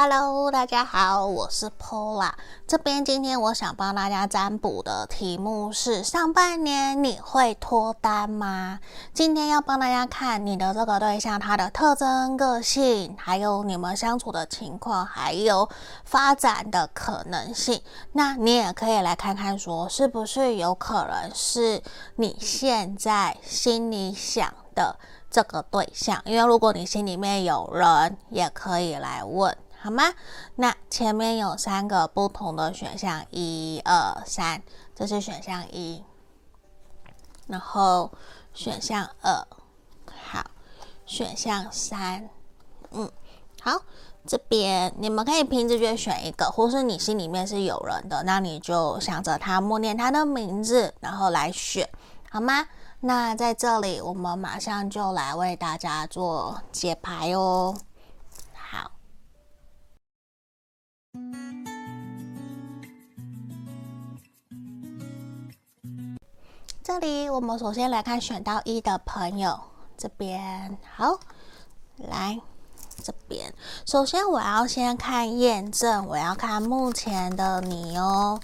Hello，大家好，我是 Pola。这边今天我想帮大家占卜的题目是：上半年你会脱单吗？今天要帮大家看你的这个对象，他的特征、个性，还有你们相处的情况，还有发展的可能性。那你也可以来看看，说是不是有可能是你现在心里想的这个对象？因为如果你心里面有人，也可以来问。好吗？那前面有三个不同的选项，一二三，这是选项一，然后选项二，好，选项三，嗯，好，这边你们可以凭直觉选一个，或是你心里面是有人的，那你就想着他，默念他的名字，然后来选，好吗？那在这里，我们马上就来为大家做解牌哦。这里我们首先来看选到一的朋友，这边好，来这边，首先我要先看验证，我要看目前的你哦。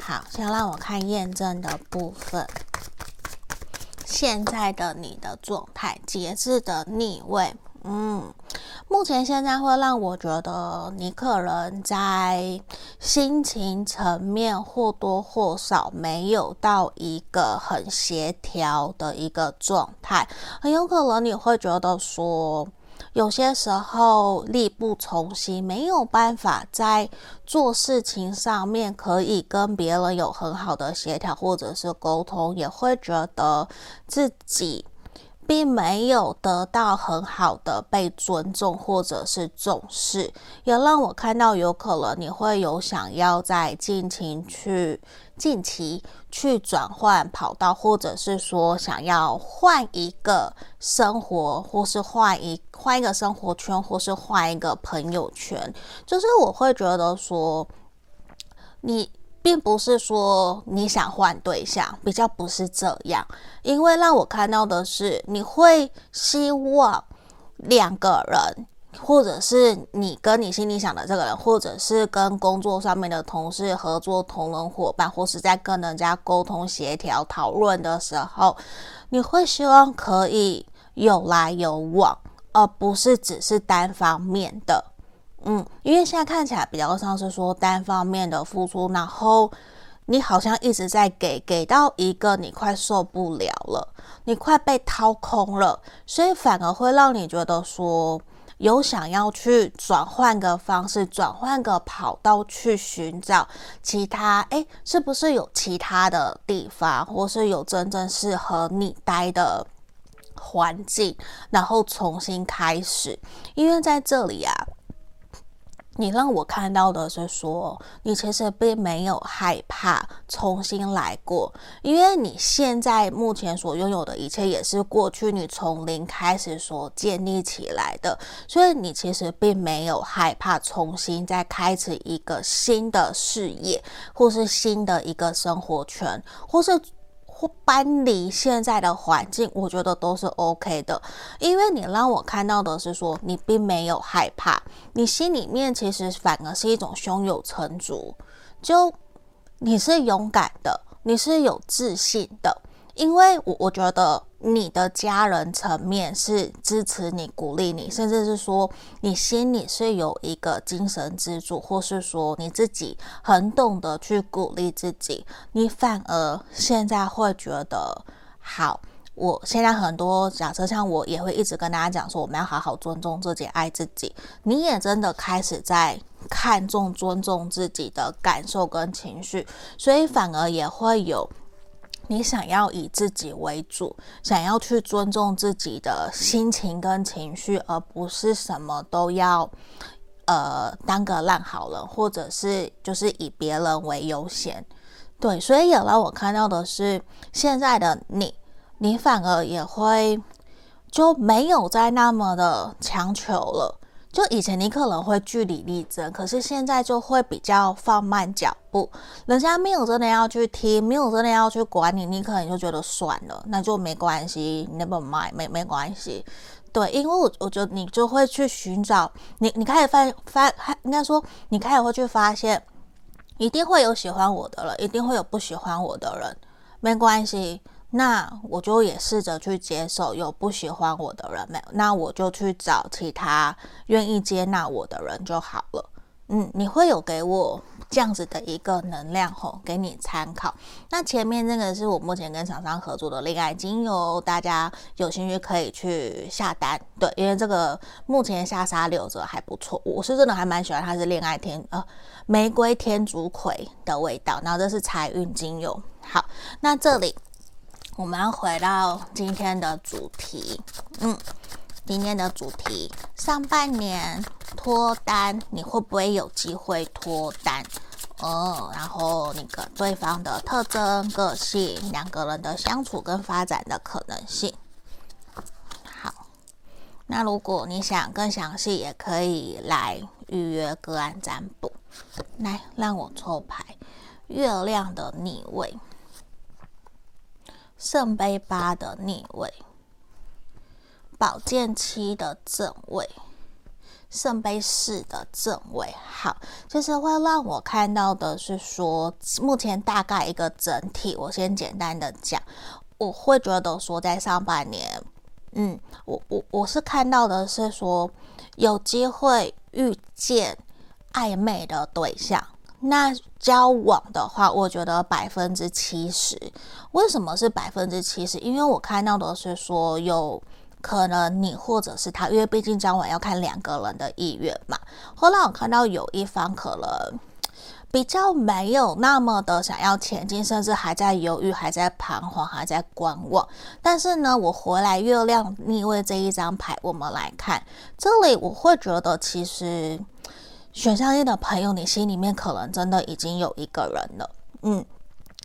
好，先让我看验证的部分，现在的你的状态，节制的逆位。嗯，目前现在会让我觉得你可能在心情层面或多或少没有到一个很协调的一个状态，很有可能你会觉得说，有些时候力不从心，没有办法在做事情上面可以跟别人有很好的协调或者是沟通，也会觉得自己。并没有得到很好的被尊重或者是重视，也让我看到有可能你会有想要在近期去近期去转换跑道，或者是说想要换一个生活，或是换一换一个生活圈，或是换一个朋友圈，就是我会觉得说你。并不是说你想换对象，比较不是这样，因为让我看到的是，你会希望两个人，或者是你跟你心里想的这个人，或者是跟工作上面的同事、合作同仁伙伴，或是在跟人家沟通协调讨论的时候，你会希望可以有来有往，而不是只是单方面的。嗯，因为现在看起来比较像是说单方面的付出，然后你好像一直在给，给到一个你快受不了了，你快被掏空了，所以反而会让你觉得说有想要去转换个方式，转换个跑道去寻找其他，诶，是不是有其他的地方，或是有真正适合你待的环境，然后重新开始，因为在这里啊。你让我看到的是说，你其实并没有害怕重新来过，因为你现在目前所拥有的一切也是过去你从零开始所建立起来的，所以你其实并没有害怕重新再开始一个新的事业，或是新的一个生活圈，或是。或搬离现在的环境，我觉得都是 OK 的，因为你让我看到的是说，你并没有害怕，你心里面其实反而是一种胸有成竹，就你是勇敢的，你是有自信的。因为我我觉得你的家人层面是支持你、鼓励你，甚至是说你心里是有一个精神支柱，或是说你自己很懂得去鼓励自己，你反而现在会觉得好。我现在很多假设，像我也会一直跟大家讲说，我们要好好尊重自己、爱自己。你也真的开始在看重、尊重自己的感受跟情绪，所以反而也会有。你想要以自己为主，想要去尊重自己的心情跟情绪，而不是什么都要呃当个烂好人，或者是就是以别人为优先。对，所以也让我看到的是，现在的你，你反而也会就没有再那么的强求了。就以前你可能会据理力争，可是现在就会比较放慢脚步。人家没有真的要去听，没有真的要去管你，你可能就觉得算了，那就没关系，never mind，没没关系。对，因为我我觉得你就会去寻找你，你开始发发，应该说你开始会去发现，一定会有喜欢我的人，一定会有不喜欢我的人，没关系。那我就也试着去接受有不喜欢我的人没有，那我就去找其他愿意接纳我的人就好了。嗯，你会有给我这样子的一个能量吼，给你参考。那前面那个是我目前跟厂商合作的恋爱精油，大家有兴趣可以去下单。对，因为这个目前下沙六折还不错，我是真的还蛮喜欢它，是恋爱天呃玫瑰天竺葵的味道。然后这是财运精油。好，那这里。我们要回到今天的主题，嗯，今天的主题，上半年脱单，你会不会有机会脱单？哦，然后那个对方的特征、个性，两个人的相处跟发展的可能性。好，那如果你想更详细，也可以来预约个案占卜。来，让我抽牌，月亮的逆位。圣杯八的逆位，宝剑七的正位，圣杯四的正位。好，就是会让我看到的是说，目前大概一个整体，我先简单的讲，我会觉得说，在上半年，嗯，我我我是看到的是说，有机会遇见暧昧的对象。那交往的话，我觉得百分之七十。为什么是百分之七十？因为我看到的是说，有可能你或者是他，因为毕竟交往要看两个人的意愿嘛。后来我看到有一方可能比较没有那么的想要前进，甚至还在犹豫、还在彷徨、还在观望。但是呢，我回来月亮逆位这一张牌，我们来看这里，我会觉得其实。选项一的朋友，你心里面可能真的已经有一个人了，嗯，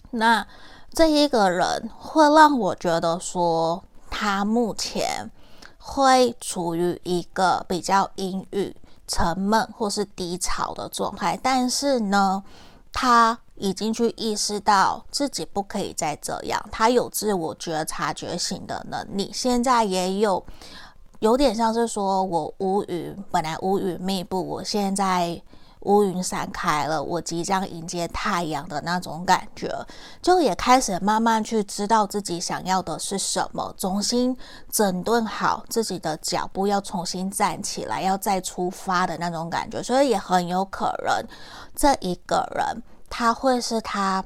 那这一个人会让我觉得说，他目前会处于一个比较阴郁、沉闷或是低潮的状态，但是呢，他已经去意识到自己不可以再这样，他有自我觉察觉醒的能力，现在也有。有点像是说，我乌云本来乌云密布，我现在乌云散开了，我即将迎接太阳的那种感觉，就也开始慢慢去知道自己想要的是什么，重新整顿好自己的脚步，要重新站起来，要再出发的那种感觉，所以也很有可能这一个人他会是他。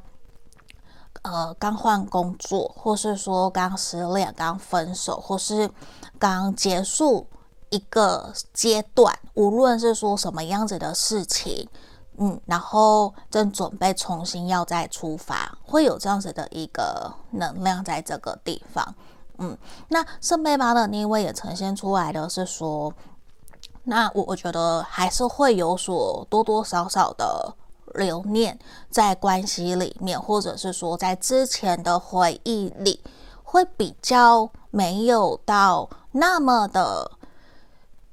呃，刚换工作，或是说刚失恋、刚分手，或是刚结束一个阶段，无论是说什么样子的事情，嗯，然后正准备重新要再出发，会有这样子的一个能量在这个地方，嗯，那圣杯八的逆位也呈现出来的是说，那我我觉得还是会有所多多少少的。留念在关系里面，或者是说在之前的回忆里，会比较没有到那么的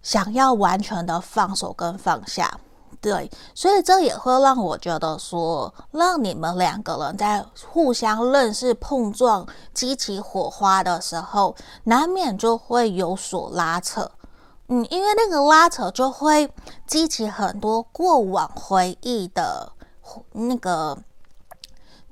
想要完全的放手跟放下。对，所以这也会让我觉得说，让你们两个人在互相认识、碰撞、激起火花的时候，难免就会有所拉扯。嗯，因为那个拉扯就会激起很多过往回忆的那个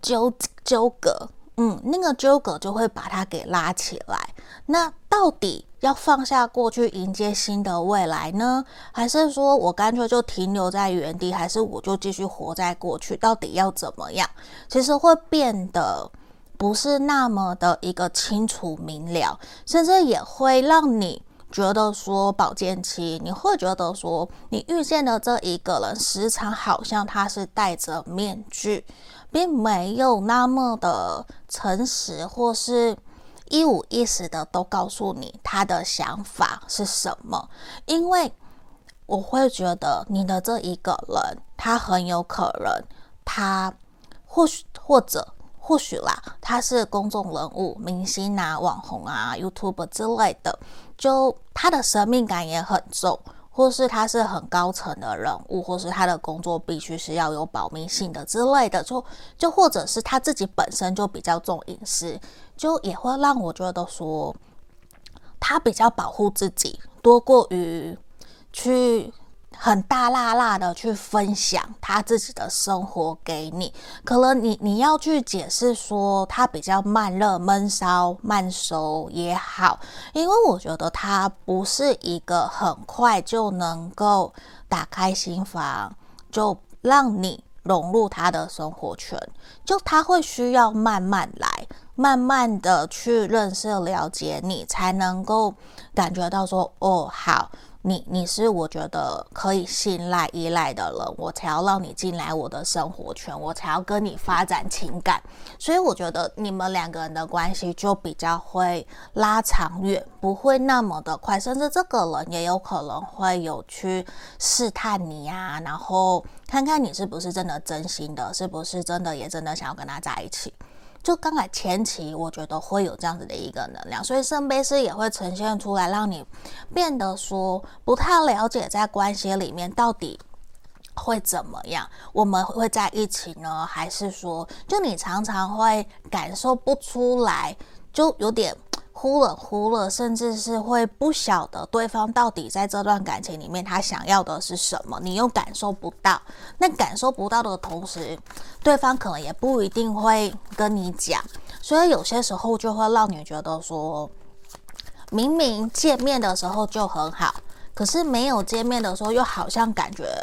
纠纠葛，嗯，那个纠葛就会把它给拉起来。那到底要放下过去，迎接新的未来呢？还是说我干脆就停留在原地？还是我就继续活在过去？到底要怎么样？其实会变得不是那么的一个清楚明了，甚至也会让你。觉得说保健期，你会觉得说你遇见的这一个人，时常好像他是戴着面具，并没有那么的诚实，或是一五一十的都告诉你他的想法是什么。因为我会觉得你的这一个人，他很有可能，他或许或者。或许啦，他是公众人物、明星啊、网红啊、YouTube 之类的，就他的神秘感也很重。或是他是很高层的人物，或是他的工作必须是要有保密性的之类的，就就或者是他自己本身就比较重隐私，就也会让我觉得说他比较保护自己，多过于去。很大辣辣的去分享他自己的生活给你，可能你你要去解释说他比较慢热、闷烧、慢熟也好，因为我觉得他不是一个很快就能够打开心房，就让你融入他的生活圈，就他会需要慢慢来，慢慢的去认识、了解你，才能够感觉到说，哦，好。你你是我觉得可以信赖依赖的人，我才要让你进来我的生活圈，我才要跟你发展情感，所以我觉得你们两个人的关系就比较会拉长远，不会那么的快，甚至这个人也有可能会有去试探你啊，然后看看你是不是真的真心的，是不是真的也真的想要跟他在一起。就刚才前期，我觉得会有这样子的一个能量，所以圣杯四也会呈现出来，让你变得说不太了解在关系里面到底会怎么样，我们会在一起呢，还是说，就你常常会感受不出来，就有点。忽冷忽热，甚至是会不晓得对方到底在这段感情里面他想要的是什么，你又感受不到。那感受不到的同时，对方可能也不一定会跟你讲，所以有些时候就会让你觉得说，明明见面的时候就很好，可是没有见面的时候又好像感觉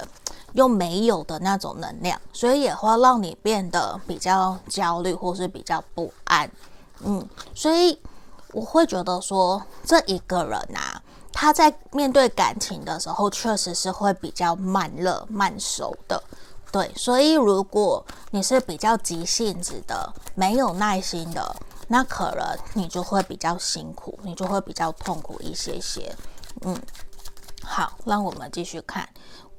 又没有的那种能量，所以也会让你变得比较焦虑或是比较不安。嗯，所以。我会觉得说，这一个人啊，他在面对感情的时候，确实是会比较慢热、慢熟的。对，所以如果你是比较急性子的、没有耐心的，那可能你就会比较辛苦，你就会比较痛苦一些些。嗯，好，让我们继续看，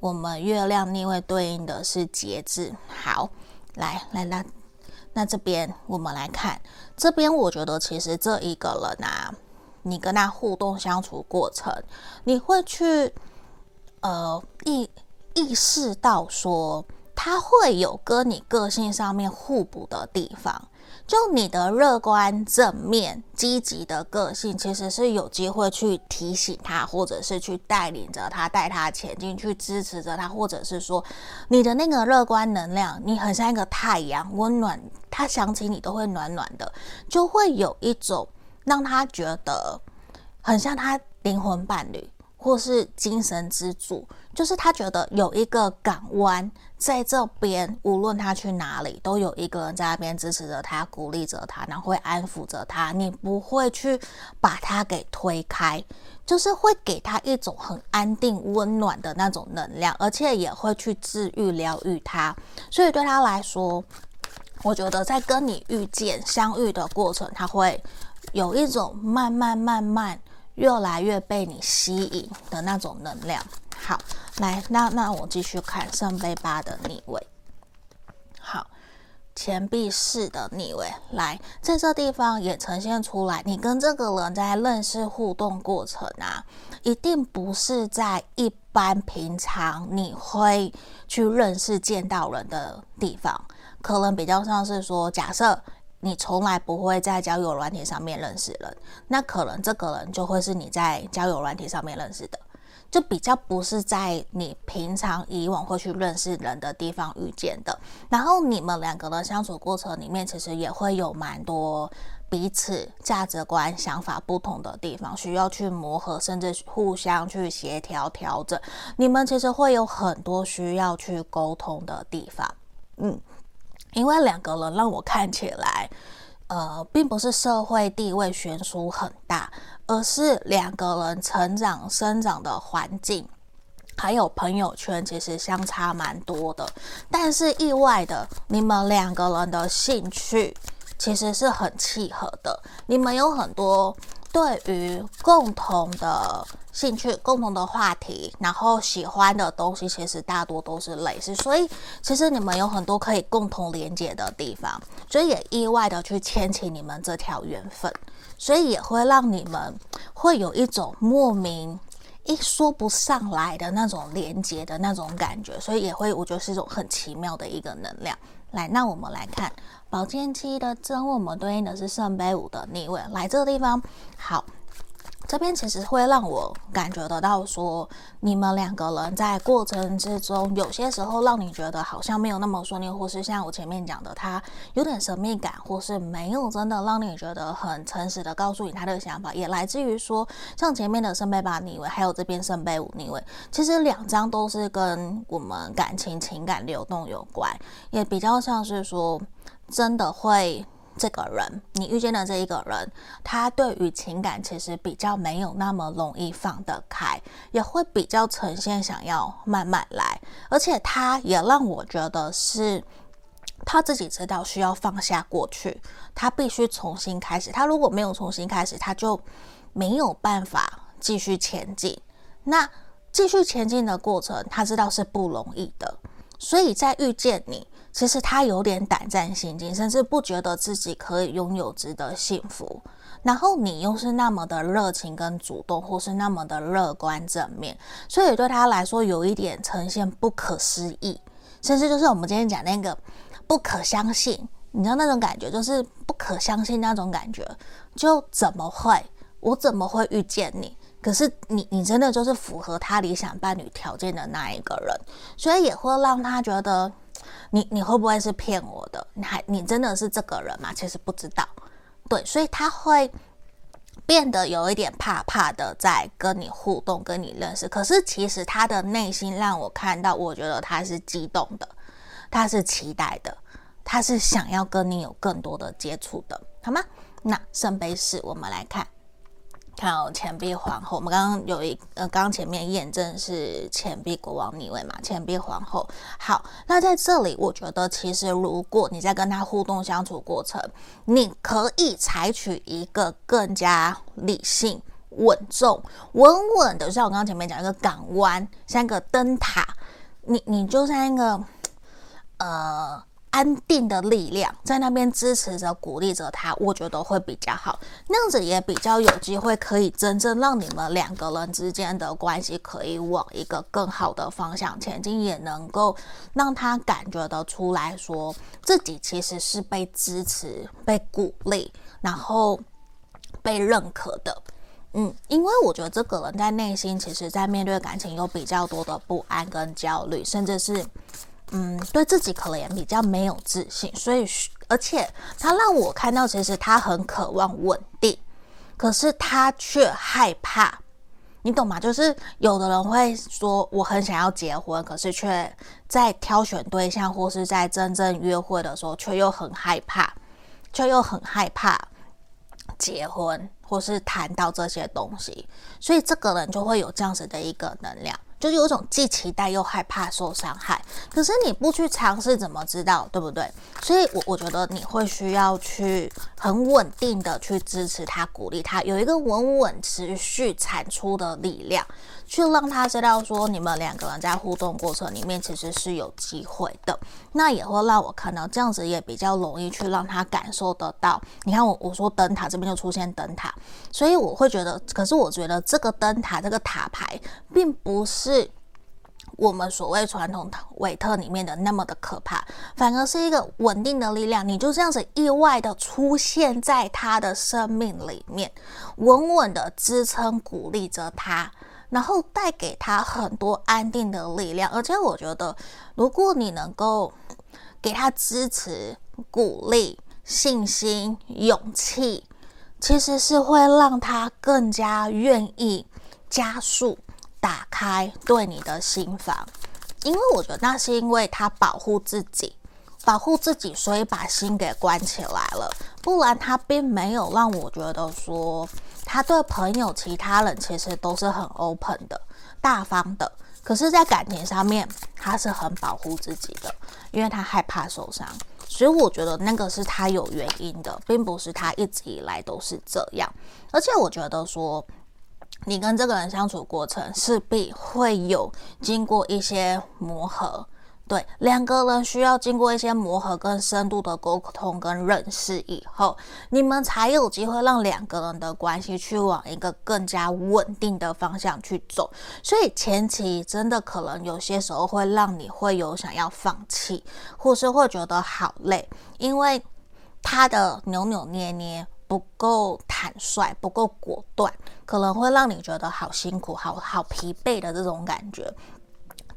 我们月亮逆位对应的是节制。好，来来来。那这边我们来看，这边我觉得其实这一个人啊，你跟他互动相处过程，你会去呃意意识到说，他会有跟你个性上面互补的地方。就你的乐观、正面、积极的个性，其实是有机会去提醒他，或者是去带领着他、带他前进，去支持着他，或者是说你的那个乐观能量，你很像一个太阳，温暖，他想起你都会暖暖的，就会有一种让他觉得很像他灵魂伴侣。或是精神支柱，就是他觉得有一个港湾在这边，无论他去哪里，都有一个人在那边支持着他、鼓励着他，然后会安抚着他。你不会去把他给推开，就是会给他一种很安定、温暖的那种能量，而且也会去治愈、疗愈他。所以对他来说，我觉得在跟你遇见、相遇的过程，他会有一种慢慢、慢慢。越来越被你吸引的那种能量。好，来，那那我继续看圣杯八的逆位。好，钱币四的逆位。来，在这地方也呈现出来，你跟这个人在认识互动过程啊，一定不是在一般平常你会去认识见到人的地方，可能比较像是说，假设。你从来不会在交友软体上面认识人，那可能这个人就会是你在交友软体上面认识的，就比较不是在你平常以往会去认识人的地方遇见的。然后你们两个的相处过程里面，其实也会有蛮多彼此价值观、想法不同的地方，需要去磨合，甚至互相去协调调整。你们其实会有很多需要去沟通的地方，嗯。因为两个人让我看起来，呃，并不是社会地位悬殊很大，而是两个人成长、生长的环境，还有朋友圈，其实相差蛮多的。但是意外的，你们两个人的兴趣其实是很契合的，你们有很多。对于共同的兴趣、共同的话题，然后喜欢的东西，其实大多都是类似，所以其实你们有很多可以共同连接的地方，所以也意外的去牵起你们这条缘分，所以也会让你们会有一种莫名一说不上来的那种连接的那种感觉，所以也会我觉得是一种很奇妙的一个能量。来，那我们来看宝剑七的正位，我们对应的是圣杯五的逆位。来这个地方，好。这边其实会让我感觉得到，说你们两个人在过程之中，有些时候让你觉得好像没有那么顺利，或是像我前面讲的，他有点神秘感，或是没有真的让你觉得很诚实的告诉你他的想法，也来自于说，像前面的圣杯八逆位，还有这边圣杯五逆位，其实两张都是跟我们感情、情感流动有关，也比较像是说真的会。这个人，你遇见的这一个人，他对于情感其实比较没有那么容易放得开，也会比较呈现想要慢慢来，而且他也让我觉得是他自己知道需要放下过去，他必须重新开始。他如果没有重新开始，他就没有办法继续前进。那继续前进的过程，他知道是不容易的，所以在遇见你。其实他有点胆战心惊，甚至不觉得自己可以拥有值得幸福。然后你又是那么的热情跟主动，或是那么的乐观正面，所以对他来说有一点呈现不可思议，甚至就是我们今天讲那个不可相信。你知道那种感觉，就是不可相信那种感觉，就怎么会？我怎么会遇见你？可是你，你真的就是符合他理想伴侣条件的那一个人，所以也会让他觉得。你你会不会是骗我的？你还你真的是这个人吗？其实不知道，对，所以他会变得有一点怕怕的，在跟你互动，跟你认识。可是其实他的内心让我看到，我觉得他是激动的，他是期待的，他是想要跟你有更多的接触的，好吗？那圣杯四，我们来看。看哦，钱币皇后，我们刚刚有一呃，刚刚前面验证是钱币国王逆位嘛，钱币皇后。好，那在这里，我觉得其实如果你在跟他互动相处过程，你可以采取一个更加理性、稳重、稳稳的，像我刚刚前面讲一个港湾，像个灯塔，你你就像一个呃。安定的力量在那边支持着、鼓励着他，我觉得会比较好。那样子也比较有机会可以真正让你们两个人之间的关系可以往一个更好的方向前进，也能够让他感觉得出来说自己其实是被支持、被鼓励，然后被认可的。嗯，因为我觉得这个人在内心其实，在面对感情有比较多的不安跟焦虑，甚至是。嗯，对自己可能也比较没有自信，所以而且他让我看到，其实他很渴望稳定，可是他却害怕，你懂吗？就是有的人会说我很想要结婚，可是却在挑选对象或是在真正约会的时候，却又很害怕，却又很害怕结婚或是谈到这些东西，所以这个人就会有这样子的一个能量。就有种既期待又害怕受伤害，可是你不去尝试怎么知道，对不对？所以，我我觉得你会需要去很稳定的去支持他、鼓励他，有一个稳稳持续产出的力量。去让他知道说，你们两个人在互动过程里面其实是有机会的，那也会让我看到这样子也比较容易去让他感受得到。你看我我说灯塔这边就出现灯塔，所以我会觉得，可是我觉得这个灯塔这个塔牌并不是我们所谓传统韦特里面的那么的可怕，反而是一个稳定的力量。你就这样子意外的出现在他的生命里面，稳稳的支撑鼓励着他。然后带给他很多安定的力量，而且我觉得，如果你能够给他支持、鼓励、信心、勇气，其实是会让他更加愿意加速打开对你的心房，因为我觉得那是因为他保护自己。保护自己，所以把心给关起来了。不然他并没有让我觉得说，他对朋友、其他人其实都是很 open 的、大方的。可是，在感情上面，他是很保护自己的，因为他害怕受伤。所以，我觉得那个是他有原因的，并不是他一直以来都是这样。而且，我觉得说，你跟这个人相处过程，势必会有经过一些磨合。对，两个人需要经过一些磨合、跟深度的沟通跟认识以后，你们才有机会让两个人的关系去往一个更加稳定的方向去走。所以前期真的可能有些时候会让你会有想要放弃，或是会觉得好累，因为他的扭扭捏捏不够坦率、不够果断，可能会让你觉得好辛苦、好好疲惫的这种感觉。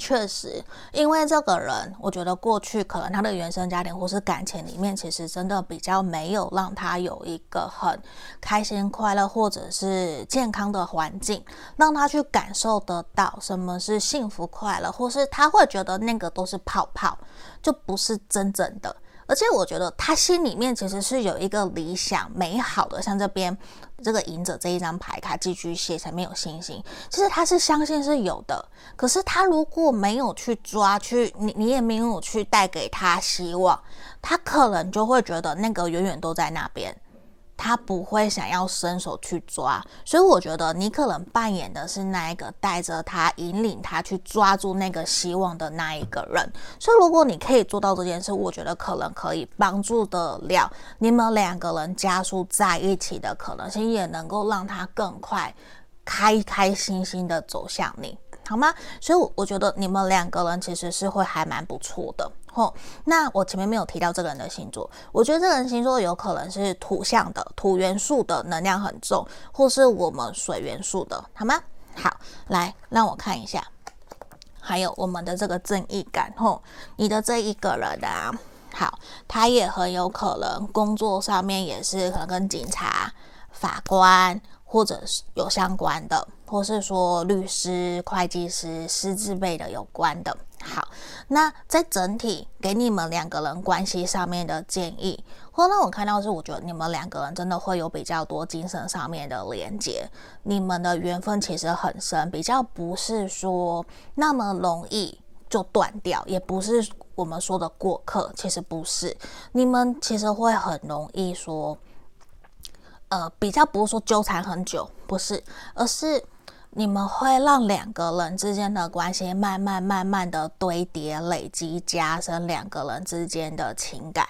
确实，因为这个人，我觉得过去可能他的原生家庭或是感情里面，其实真的比较没有让他有一个很开心、快乐或者是健康的环境，让他去感受得到什么是幸福、快乐，或是他会觉得那个都是泡泡，就不是真正的。而且我觉得他心里面其实是有一个理想美好的，像这边这个赢者这一张牌卡寄居蟹才没有信心，其实他是相信是有的。可是他如果没有去抓，去你你也没有去带给他希望，他可能就会觉得那个远远都在那边。他不会想要伸手去抓，所以我觉得你可能扮演的是那一个带着他、引领他去抓住那个希望的那一个人。所以如果你可以做到这件事，我觉得可能可以帮助得了你们两个人加速在一起的可能性，也能够让他更快开开心心的走向你。好吗？所以，我我觉得你们两个人其实是会还蛮不错的。吼，那我前面没有提到这个人的星座，我觉得这个人星座有可能是土象的，土元素的能量很重，或是我们水元素的，好吗？好，来让我看一下，还有我们的这个正义感。吼，你的这一个人啊，好，他也很有可能工作上面也是可能跟警察、法官。或者是有相关的，或是说律师、会计师、师资辈的有关的。那在整体给你们两个人关系上面的建议，或让我看到是，我觉得你们两个人真的会有比较多精神上面的连接，你们的缘分其实很深，比较不是说那么容易就断掉，也不是我们说的过客，其实不是，你们其实会很容易说。呃，比较不是说纠缠很久，不是，而是你们会让两个人之间的关系慢慢慢慢的堆叠、累积、加深两个人之间的情感。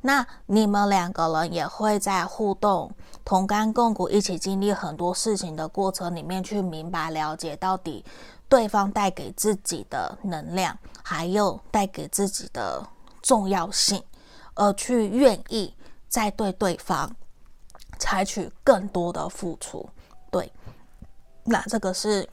那你们两个人也会在互动、同甘共苦、一起经历很多事情的过程里面，去明白了解到底对方带给自己的能量，还有带给自己的重要性，而去愿意再对对方。采取更多的付出，那这个是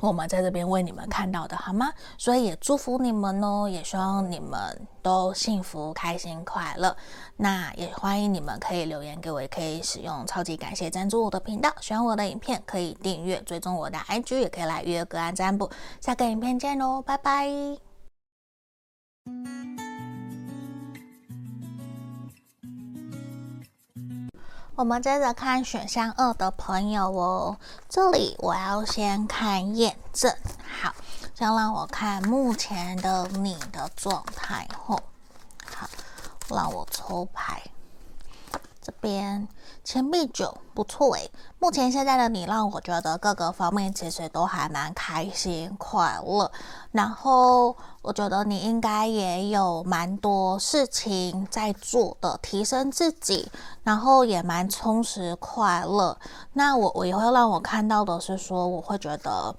我们在这边为你们看到的，好吗？所以也祝福你们哦，也希望你们都幸福、开心、快乐。那也欢迎你们可以留言给我，也可以使用超级感谢赞助我的频道。喜欢我的影片可以订阅、追踪我的 IG，也可以来约个案占卜。下个影片见喽，拜拜。我们接着看选项二的朋友哦，这里我要先看验证。好，先让我看目前的你的状态后，好，让我抽牌。这边钱币九不错诶，目前现在的你让我觉得各个方面其实都还蛮开心快乐，然后我觉得你应该也有蛮多事情在做的，提升自己，然后也蛮充实快乐。那我我也会让我看到的是说，我会觉得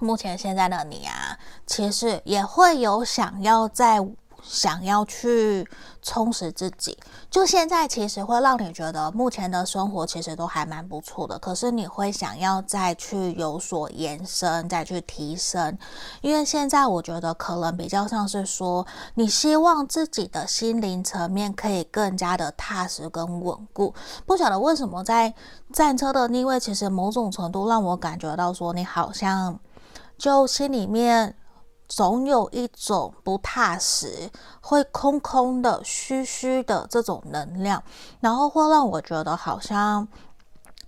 目前现在的你啊，其实也会有想要在。想要去充实自己，就现在其实会让你觉得目前的生活其实都还蛮不错的。可是你会想要再去有所延伸，再去提升，因为现在我觉得可能比较像是说，你希望自己的心灵层面可以更加的踏实跟稳固。不晓得为什么在战车的逆位，其实某种程度让我感觉到说，你好像就心里面。总有一种不踏实，会空空的、虚虚的这种能量，然后会让我觉得好像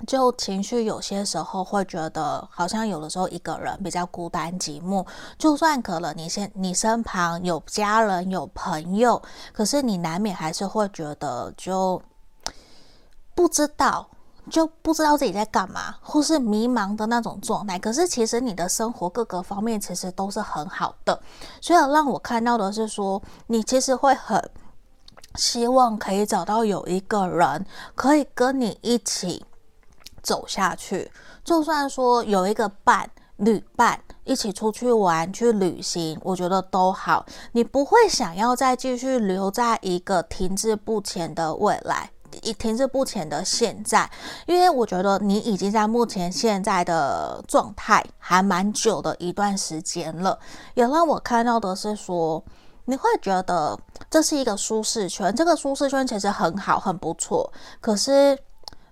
就情绪有些时候会觉得好像有的时候一个人比较孤单寂寞。就算可能你现你身旁有家人有朋友，可是你难免还是会觉得就不知道。就不知道自己在干嘛，或是迷茫的那种状态。可是其实你的生活各个方面其实都是很好的，所以让我看到的是说，你其实会很希望可以找到有一个人可以跟你一起走下去，就算说有一个伴、侣伴一起出去玩、去旅行，我觉得都好。你不会想要再继续留在一个停滞不前的未来。停滞不前的现在，因为我觉得你已经在目前现在的状态还蛮久的一段时间了，也让我看到的是说，你会觉得这是一个舒适圈，这个舒适圈其实很好，很不错，可是。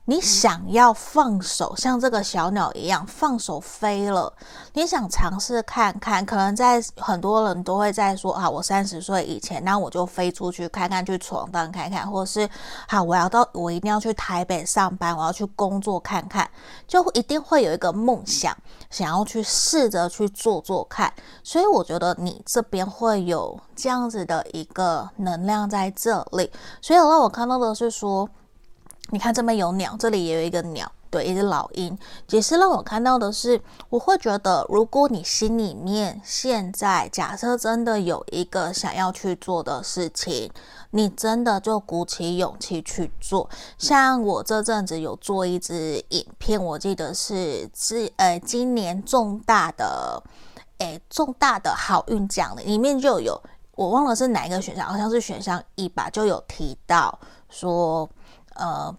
你想要放手，像这个小鸟一样放手飞了。你想尝试看看，可能在很多人都会在说啊，我三十岁以前，那我就飞出去看看，去闯荡看看，或者是好，我要到我一定要去台北上班，我要去工作看看，就一定会有一个梦想，想要去试着去做做看。所以我觉得你这边会有这样子的一个能量在这里。所以让我看到的是说。你看这边有鸟，这里也有一个鸟，对，一只老鹰。解释让我看到的是，我会觉得，如果你心里面现在假设真的有一个想要去做的事情，你真的就鼓起勇气去做。像我这阵子有做一支影片，我记得是是呃今年重大的诶重大的好运奖的里面就有，我忘了是哪一个选项，好像是选项一吧，就有提到说。呃，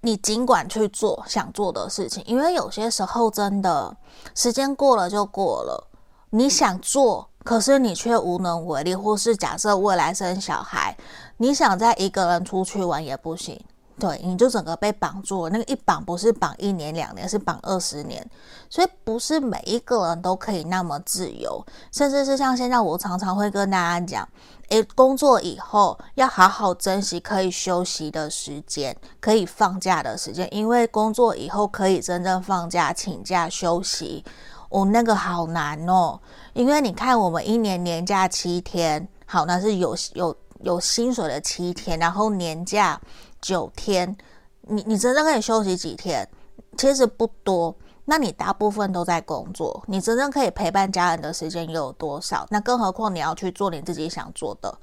你尽管去做想做的事情，因为有些时候真的时间过了就过了。你想做，可是你却无能为力，或是假设未来生小孩，你想再一个人出去玩也不行。对，你就整个被绑住了。那个一绑不是绑一年两年，是绑二十年。所以不是每一个人都可以那么自由，甚至是像现在我常常会跟大家讲。诶，工作以后要好好珍惜可以休息的时间，可以放假的时间，因为工作以后可以真正放假、请假休息，哦，那个好难哦。因为你看，我们一年年假七天，好，那是有有有薪水的七天，然后年假九天，你你真正可以休息几天？其实不多。那你大部分都在工作，你真正可以陪伴家人的时间又有多少？那更何况你要去做你自己想做的。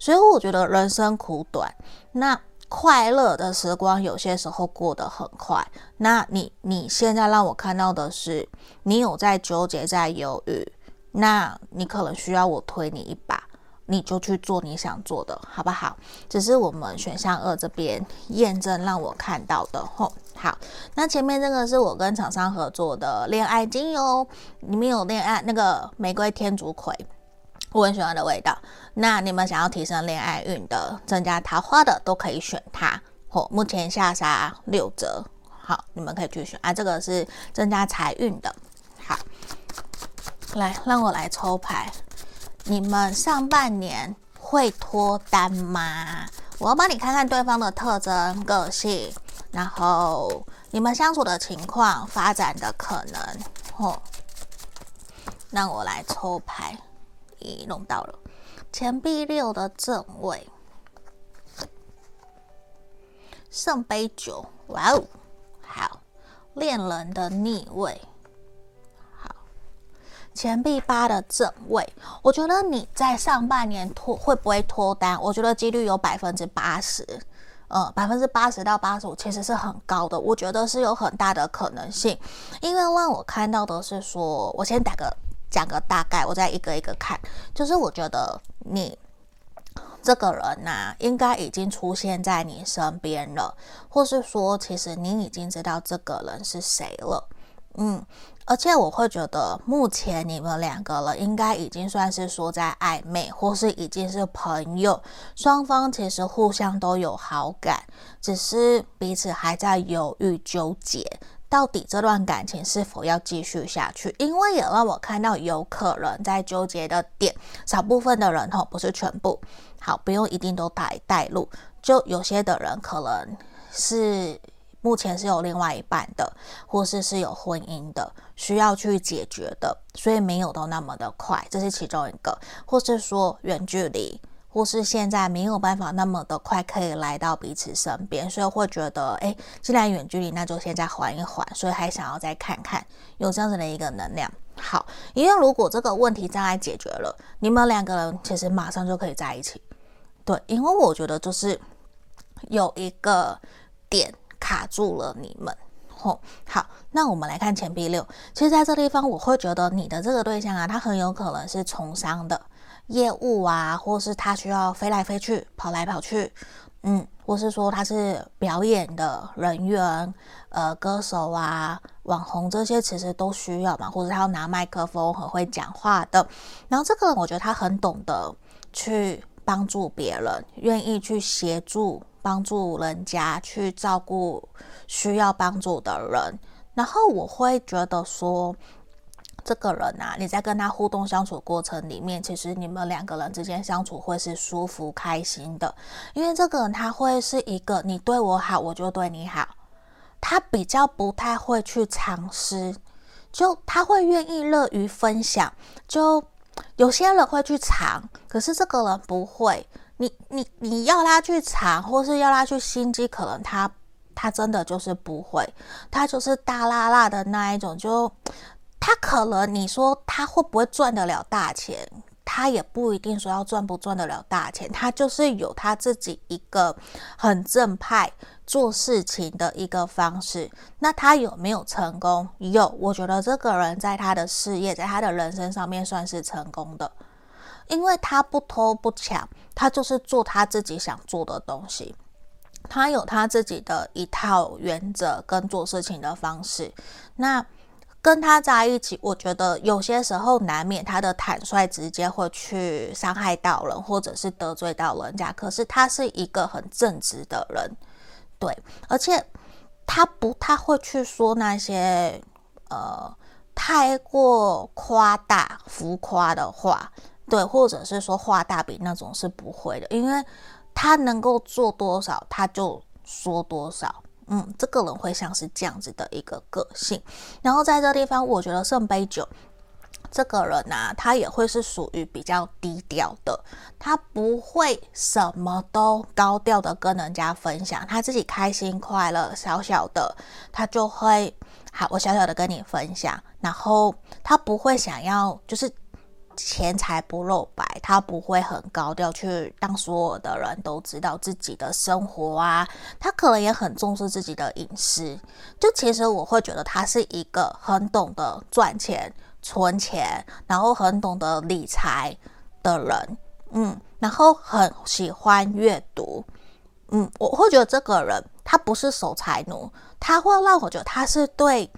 所以我觉得人生苦短，那快乐的时光有些时候过得很快。那你你现在让我看到的是，你有在纠结，在犹豫，那你可能需要我推你一把。你就去做你想做的，好不好？只是我们选项二这边验证让我看到的吼。好，那前面这个是我跟厂商合作的恋爱精油，里面有恋爱那个玫瑰天竺葵，我很喜欢的味道。那你们想要提升恋爱运的、增加桃花的，都可以选它。吼，目前下杀六折，好，你们可以去选啊。这个是增加财运的。好，来，让我来抽牌。你们上半年会脱单吗？我要帮你看看对方的特征、个性，然后你们相处的情况、发展的可能。哦，让我来抽牌。咦，弄到了钱币六的正位，圣杯九，哇哦，好，恋人的逆位。钱币八的正位，我觉得你在上半年脱会不会脱单？我觉得几率有百分之八十，呃，百分之八十到八十五其实是很高的，我觉得是有很大的可能性。因为让我看到的是说，我先打个讲个大概，我再一个一个看，就是我觉得你这个人呐、应该已经出现在你身边了，或是说，其实你已经知道这个人是谁了，嗯。而且我会觉得，目前你们两个人应该已经算是说在暧昧，或是已经是朋友，双方其实互相都有好感，只是彼此还在犹豫纠结，到底这段感情是否要继续下去。因为也让我看到有可能在纠结的点，少部分的人吼，不是全部，好，不用一定都带带路，就有些的人可能是。目前是有另外一半的，或是是有婚姻的，需要去解决的，所以没有都那么的快，这是其中一个，或是说远距离，或是现在没有办法那么的快可以来到彼此身边，所以会觉得，哎，既然远距离，那就现在缓一缓，所以还想要再看看，有这样子的一个能量。好，因为如果这个问题障碍解决了，你们两个人其实马上就可以在一起。对，因为我觉得就是有一个点卡住了你们。哦，好，那我们来看钱币六。其实，在这地方，我会觉得你的这个对象啊，他很有可能是从商的业务啊，或是他需要飞来飞去、跑来跑去，嗯，或是说他是表演的人员，呃，歌手啊、网红这些，其实都需要嘛，或者他要拿麦克风很会讲话的。然后，这个我觉得他很懂得去帮助别人，愿意去协助。帮助人家去照顾需要帮助的人，然后我会觉得说，这个人啊，你在跟他互动相处过程里面，其实你们两个人之间相处会是舒服开心的，因为这个人他会是一个你对我好，我就对你好，他比较不太会去尝试，就他会愿意乐于分享，就有些人会去尝，可是这个人不会。你你你要他去查，或是要他去心机，可能他他真的就是不会，他就是大辣辣的那一种，就他可能你说他会不会赚得了大钱，他也不一定说要赚不赚得了大钱，他就是有他自己一个很正派做事情的一个方式。那他有没有成功？有，我觉得这个人在他的事业，在他的人生上面算是成功的。因为他不偷不抢，他就是做他自己想做的东西，他有他自己的一套原则跟做事情的方式。那跟他在一起，我觉得有些时候难免他的坦率直接会去伤害到人，或者是得罪到人家。可是他是一个很正直的人，对，而且他不太会去说那些呃太过夸大浮夸的话。对，或者是说画大饼那种是不会的，因为他能够做多少，他就说多少。嗯，这个人会像是这样子的一个个性。然后在这地方，我觉得圣杯九这个人呢、他也会是属于比较低调的，他不会什么都高调的跟人家分享，他自己开心快乐，小小的他就会好，我小小的跟你分享，然后他不会想要就是。钱财不露白，他不会很高调去让所有的人都知道自己的生活啊。他可能也很重视自己的隐私。就其实我会觉得他是一个很懂得赚钱、存钱，然后很懂得理财的人。嗯，然后很喜欢阅读。嗯，我会觉得这个人他不是守财奴，他会让我觉得他是对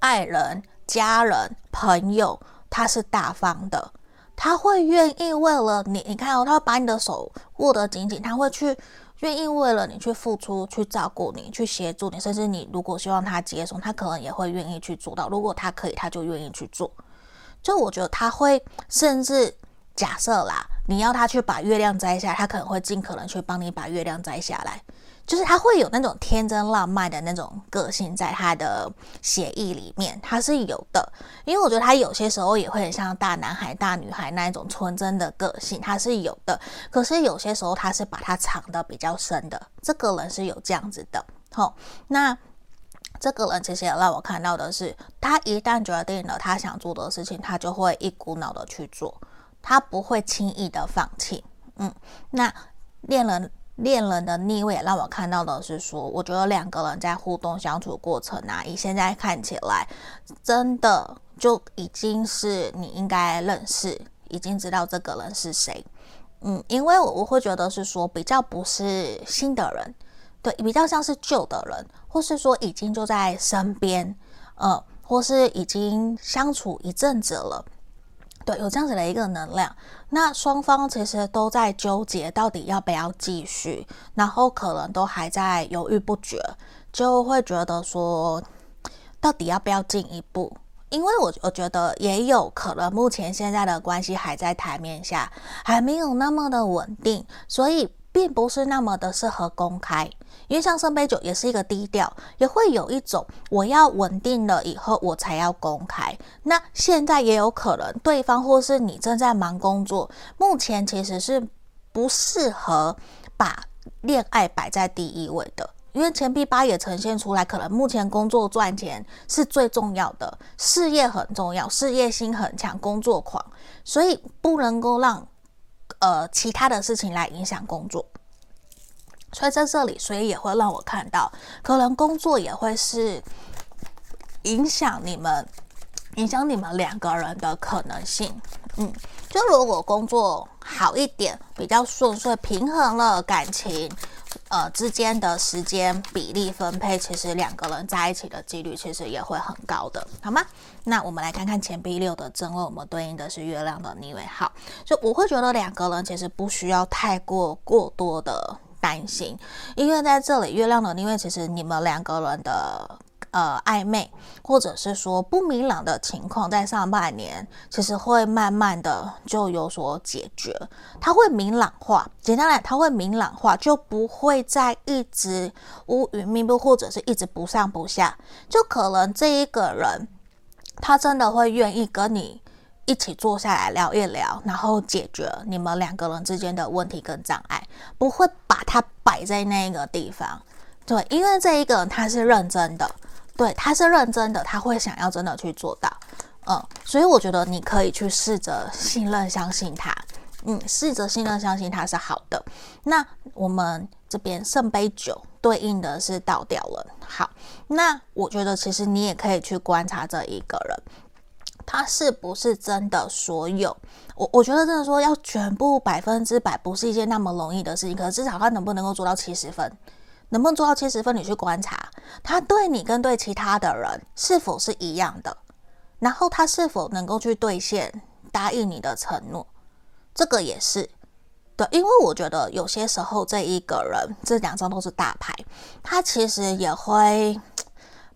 爱人、家人、朋友。他是大方的，他会愿意为了你，你看哦，他会把你的手握得紧紧，他会去愿意为了你去付出，去照顾你，去协助你，甚至你如果希望他接送，他可能也会愿意去做到。如果他可以，他就愿意去做。就我觉得他会，甚至假设啦，你要他去把月亮摘下，他可能会尽可能去帮你把月亮摘下来。就是他会有那种天真浪漫的那种个性，在他的血液里面，他是有的。因为我觉得他有些时候也会很像大男孩、大女孩那一种纯真的个性，他是有的。可是有些时候他是把它藏得比较深的。这个人是有这样子的。好，那这个人其实也让我看到的是，他一旦决定了他想做的事情，他就会一股脑的去做，他不会轻易的放弃。嗯，那恋人。恋人的逆位让我看到的是说，我觉得两个人在互动相处过程啊，以现在看起来，真的就已经是你应该认识，已经知道这个人是谁。嗯，因为我我会觉得是说比较不是新的人，对，比较像是旧的人，或是说已经就在身边，呃，或是已经相处一阵子了。对，有这样子的一个能量，那双方其实都在纠结到底要不要继续，然后可能都还在犹豫不决，就会觉得说，到底要不要进一步？因为我我觉得也有可能，目前现在的关系还在台面下，还没有那么的稳定，所以并不是那么的适合公开。因为像圣杯九也是一个低调，也会有一种我要稳定了以后我才要公开。那现在也有可能对方或是你正在忙工作，目前其实是不适合把恋爱摆在第一位的。因为钱币八也呈现出来，可能目前工作赚钱是最重要的，事业很重要，事业心很强，工作狂，所以不能够让呃其他的事情来影响工作。所以在这里，所以也会让我看到，可能工作也会是影响你们、影响你们两个人的可能性。嗯，就如果工作好一点，比较顺遂，平衡了感情。呃，之间的时间比例分配，其实两个人在一起的几率其实也会很高的，好吗？那我们来看看钱币六的正位，我们对应的是月亮的逆位。好，就我会觉得两个人其实不需要太过过多的担心，因为在这里月亮的逆位，其实你们两个人的。呃，暧昧或者是说不明朗的情况，在上半年其实会慢慢的就有所解决，它会明朗化。简单来，它会明朗化，就不会再一直乌云密布，或者是一直不上不下。就可能这一个人，他真的会愿意跟你一起坐下来聊一聊，然后解决你们两个人之间的问题跟障碍，不会把它摆在那个地方。对，因为这一个人他是认真的。对，他是认真的，他会想要真的去做到，嗯，所以我觉得你可以去试着信任、相信他，嗯，试着信任、相信他是好的。那我们这边圣杯九对应的是倒掉了，好，那我觉得其实你也可以去观察这一个人，他是不是真的所有，我我觉得真的说要全部百分之百不是一件那么容易的事情，可是至少他能不能够做到七十分？能不能做到七十分？你去观察他对你跟对其他的人是否是一样的，然后他是否能够去兑现答应你的承诺，这个也是对。因为我觉得有些时候这一个人，这两张都是大牌，他其实也会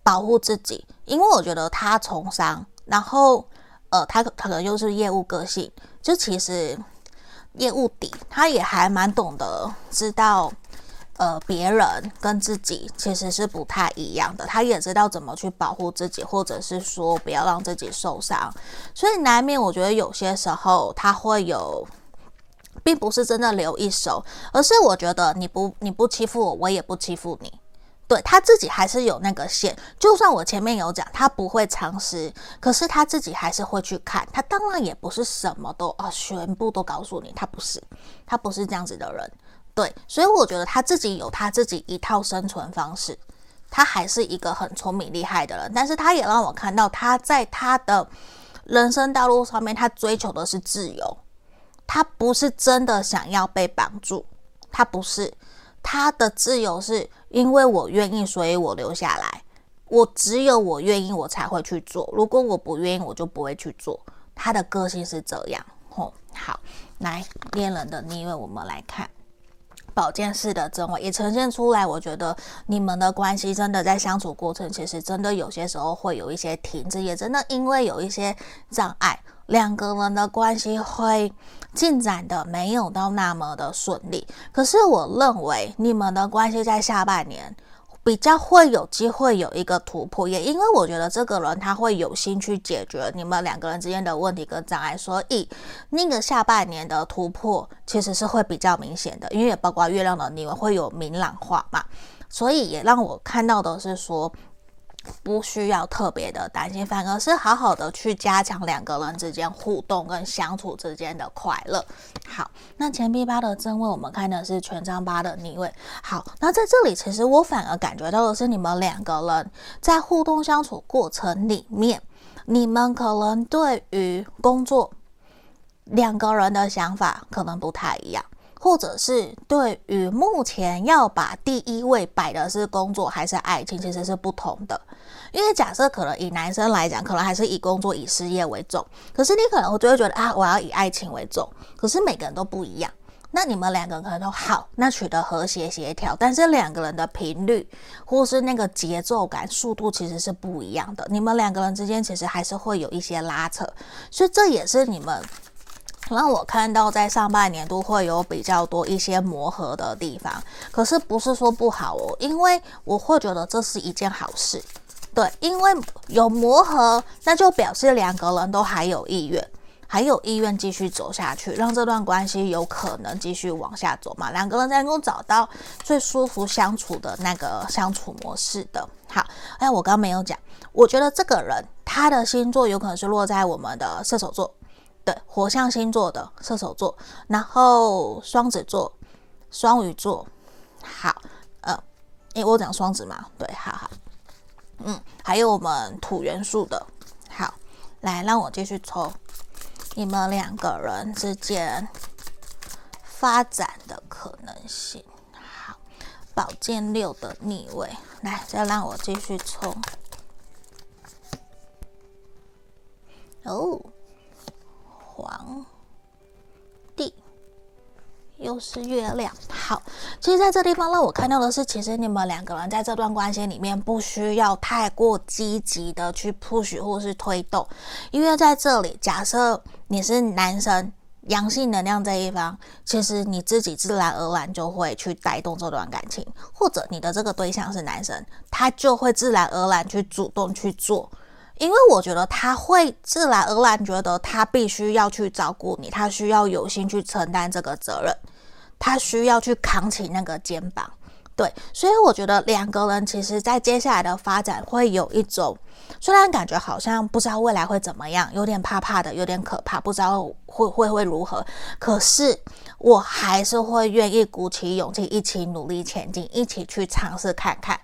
保护自己，因为我觉得他从商，然后呃，他可能又是业务个性，就其实业务底，他也还蛮懂得知道。呃，别人跟自己其实是不太一样的，他也知道怎么去保护自己，或者是说不要让自己受伤，所以难免我觉得有些时候他会有，并不是真的留一手，而是我觉得你不你不欺负我，我也不欺负你，对，他自己还是有那个线，就算我前面有讲他不会藏私，可是他自己还是会去看，他当然也不是什么都啊全部都告诉你，他不是，他不是这样子的人。对，所以我觉得他自己有他自己一套生存方式，他还是一个很聪明厉害的人。但是他也让我看到他在他的人生道路上面，他追求的是自由，他不是真的想要被绑住，他不是，他的自由是因为我愿意，所以我留下来。我只有我愿意，我才会去做。如果我不愿意，我就不会去做。他的个性是这样。吼，好，来恋人的逆位，我们来看。保健式的正位也呈现出来，我觉得你们的关系真的在相处过程，其实真的有些时候会有一些停滞，也真的因为有一些障碍，两个人的关系会进展的没有到那么的顺利。可是我认为你们的关系在下半年。比较会有机会有一个突破，也因为我觉得这个人他会有心去解决你们两个人之间的问题跟障碍，所以那个下半年的突破其实是会比较明显的，因为也包括月亮的你们会有明朗化嘛，所以也让我看到的是说。不需要特别的担心，反而是好好的去加强两个人之间互动跟相处之间的快乐。好，那钱币八的正位，我们看的是权杖八的逆位。好，那在这里，其实我反而感觉到的是，你们两个人在互动相处过程里面，你们可能对于工作两个人的想法可能不太一样。或者是对于目前要把第一位摆的是工作还是爱情，其实是不同的。因为假设可能以男生来讲，可能还是以工作、以事业为重，可是你可能我就会觉得啊，我要以爱情为重。可是每个人都不一样，那你们两个人可能都好，那取得和谐协调，但是两个人的频率或是那个节奏感、速度其实是不一样的。你们两个人之间其实还是会有一些拉扯，所以这也是你们。让我看到在上半年都会有比较多一些磨合的地方，可是不是说不好哦，因为我会觉得这是一件好事，对，因为有磨合，那就表示两个人都还有意愿，还有意愿继续走下去，让这段关系有可能继续往下走嘛？两个人才能够找到最舒服相处的那个相处模式的。好，哎，我刚刚没有讲，我觉得这个人他的星座有可能是落在我们的射手座，对，火象星座的射手座，然后双子座、双鱼座，好，呃，因为我讲双子嘛，对，好好，嗯，还有我们土元素的，好，来，让我继续抽。你们两个人之间发展的可能性，好，宝剑六的逆位，来，再让我继续抽。哦，皇帝，又是月亮。好，其实在这地方让我看到的是，其实你们两个人在这段关系里面不需要太过积极的去 push 或是推动，因为在这里，假设。你是男生，阳性能量这一方，其实你自己自然而然就会去带动这段感情，或者你的这个对象是男生，他就会自然而然去主动去做，因为我觉得他会自然而然觉得他必须要去照顾你，他需要有心去承担这个责任，他需要去扛起那个肩膀。对，所以我觉得两个人其实，在接下来的发展会有一种，虽然感觉好像不知道未来会怎么样，有点怕怕的，有点可怕，不知道会会会如何。可是我还是会愿意鼓起勇气，一起努力前进，一起去尝试看看。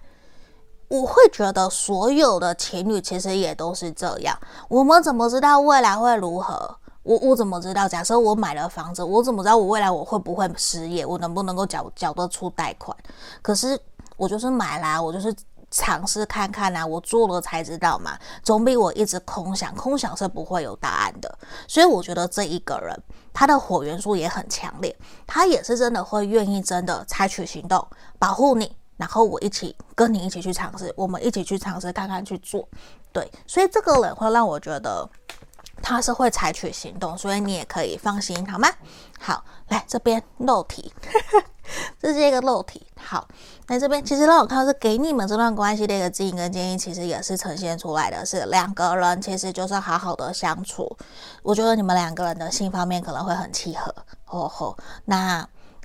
我会觉得所有的情侣其实也都是这样。我们怎么知道未来会如何？我我怎么知道？假设我买了房子，我怎么知道我未来我会不会失业？我能不能够缴缴得出贷款？可是我就是买啦，我就是尝试看看啦，我做了才知道嘛，总比我一直空想，空想是不会有答案的。所以我觉得这一个人他的火元素也很强烈，他也是真的会愿意真的采取行动保护你，然后我一起跟你一起去尝试，我们一起去尝试看看去做。对，所以这个人会让我觉得。他是会采取行动，所以你也可以放心，好吗？好，来这边肉体，这是一个肉体。好，来这边其实让我看到是给你们这段关系的一个指引跟建议，其实也是呈现出来的是两个人其实就是好好的相处。我觉得你们两个人的性方面可能会很契合，吼吼。那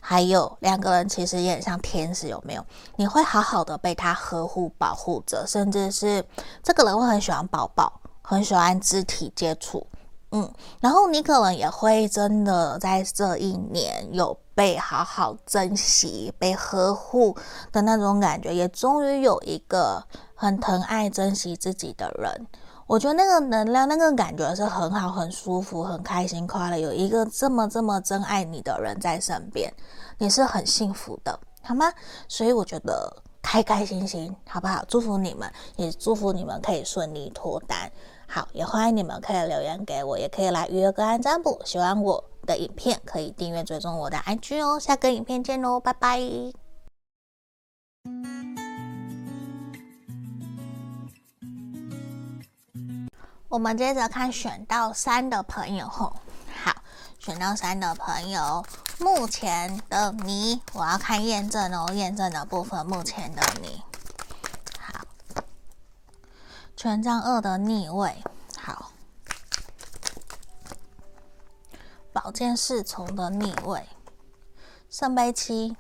还有两个人其实也很像天使，有没有？你会好好的被他呵护保护着，甚至是这个人会很喜欢抱抱。很喜欢肢体接触，嗯，然后你可能也会真的在这一年有被好好珍惜、被呵护的那种感觉，也终于有一个很疼爱、珍惜自己的人。我觉得那个能量、那个感觉是很好、很舒服、很开心、快乐，有一个这么这么真爱你的人在身边，你是很幸福的，好吗？所以我觉得开开心心，好不好？祝福你们，也祝福你们可以顺利脱单。好，也欢迎你们可以留言给我，也可以来预约个案占卜。喜欢我的影片，可以订阅追踪我的 IG 哦。下个影片见喽，拜拜。我们接着看选到三的朋友吼，好，选到三的朋友，目前的你，我要看验证哦，验证的部分，目前的你。好权杖二的逆位，好。宝剑侍从的逆位，圣杯七，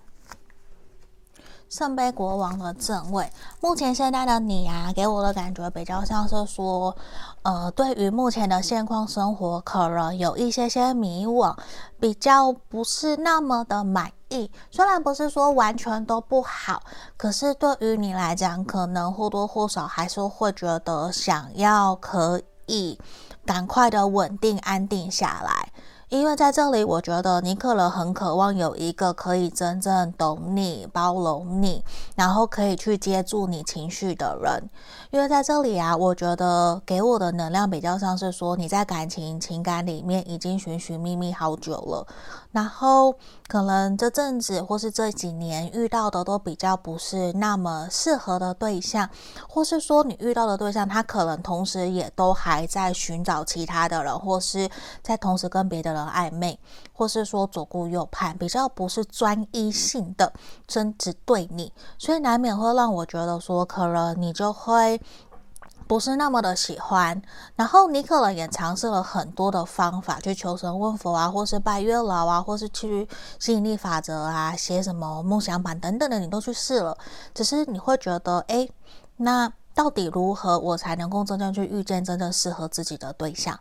圣杯国王的正位。目前现在的你啊，给我的感觉比较像是说，呃，对于目前的现况生活，可能有一些些迷惘，比较不是那么的满意。虽然不是说完全都不好，可是对于你来讲，可能或多或少还是会觉得想要可以赶快的稳定安定下来。因为在这里，我觉得你可能很渴望有一个可以真正懂你、包容你，然后可以去接住你情绪的人。因为在这里啊，我觉得给我的能量比较像是说你在感情、情感里面已经寻寻觅觅好久了，然后可能这阵子或是这几年遇到的都比较不是那么适合的对象，或是说你遇到的对象他可能同时也都还在寻找其他的人，或是在同时跟别的人。暧昧，或是说左顾右盼，比较不是专一性的，真只对你，所以难免会让我觉得说，可能你就会不是那么的喜欢，然后你可能也尝试了很多的方法去求神问佛啊，或是拜月老啊，或是去吸引力法则啊，写什么梦想版等等的，你都去试了，只是你会觉得，诶，那到底如何我才能够真正去遇见真正适合自己的对象？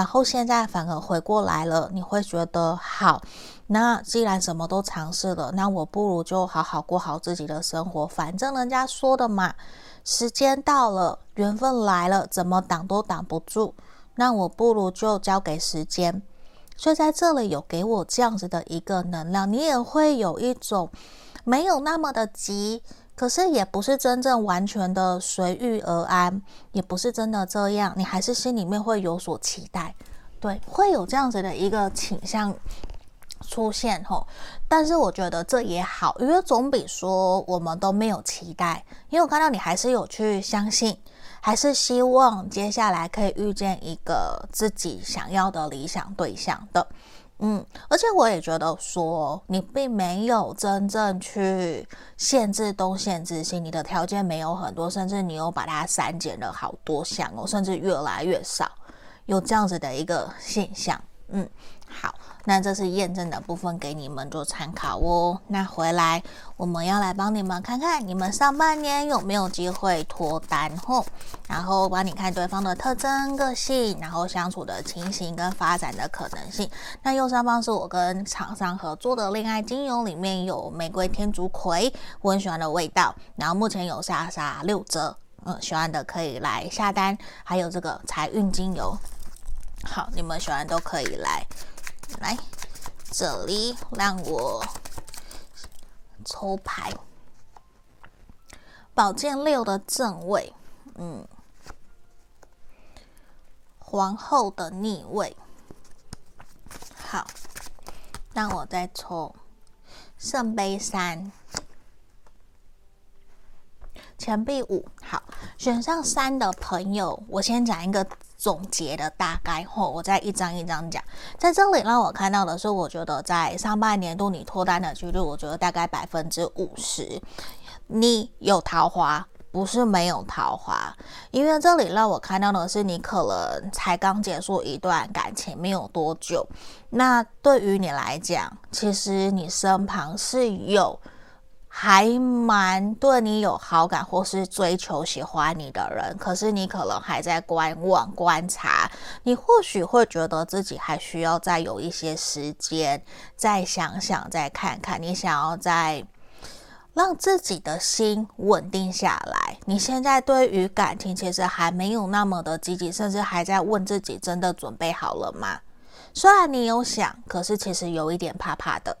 然后现在反而回过来了，你会觉得好，那既然什么都尝试了，那我不如就好好过好自己的生活，反正人家说的嘛。时间到了，缘分来了，怎么挡都挡不住。那我不如就交给时间。所以在这里有给我这样子的一个能量，你也会有一种没有那么的急，可是也不是真正完全的随遇而安，也不是真的这样，你还是心里面会有所期待，对，会有这样子的一个倾向。出现吼，但是我觉得这也好，因为总比说我们都没有期待。因为我看到你还是有去相信，还是希望接下来可以遇见一个自己想要的理想对象的，嗯，而且我也觉得说你并没有真正去限制东限制西，你的条件没有很多，甚至你又把它删减了好多项哦，甚至越来越少，有这样子的一个现象，嗯，好。那这是验证的部分，给你们做参考哦。那回来我们要来帮你们看看，你们上半年有没有机会脱单哦，然后帮你看对方的特征、个性，然后相处的情形跟发展的可能性。那右上方是我跟厂商合作的恋爱精油，里面有玫瑰天竺葵，我很喜欢的味道。然后目前有下杀六折，嗯，喜欢的可以来下单。还有这个财运精油，好，你们喜欢都可以来。来这里，让我抽牌。宝剑六的正位，嗯，皇后的逆位。好，让我再抽圣杯三，钱币五。好，选上三的朋友，我先讲一个。总结的大概后，我再一张一张讲。在这里让我看到的是，我觉得在上半年度你脱单的几率，我觉得大概百分之五十。你有桃花，不是没有桃花，因为这里让我看到的是，你可能才刚结束一段感情没有多久。那对于你来讲，其实你身旁是有。还蛮对你有好感或是追求喜欢你的人，可是你可能还在观望观察，你或许会觉得自己还需要再有一些时间，再想想，再看看，你想要再让自己的心稳定下来。你现在对于感情其实还没有那么的积极，甚至还在问自己真的准备好了吗？虽然你有想，可是其实有一点怕怕的。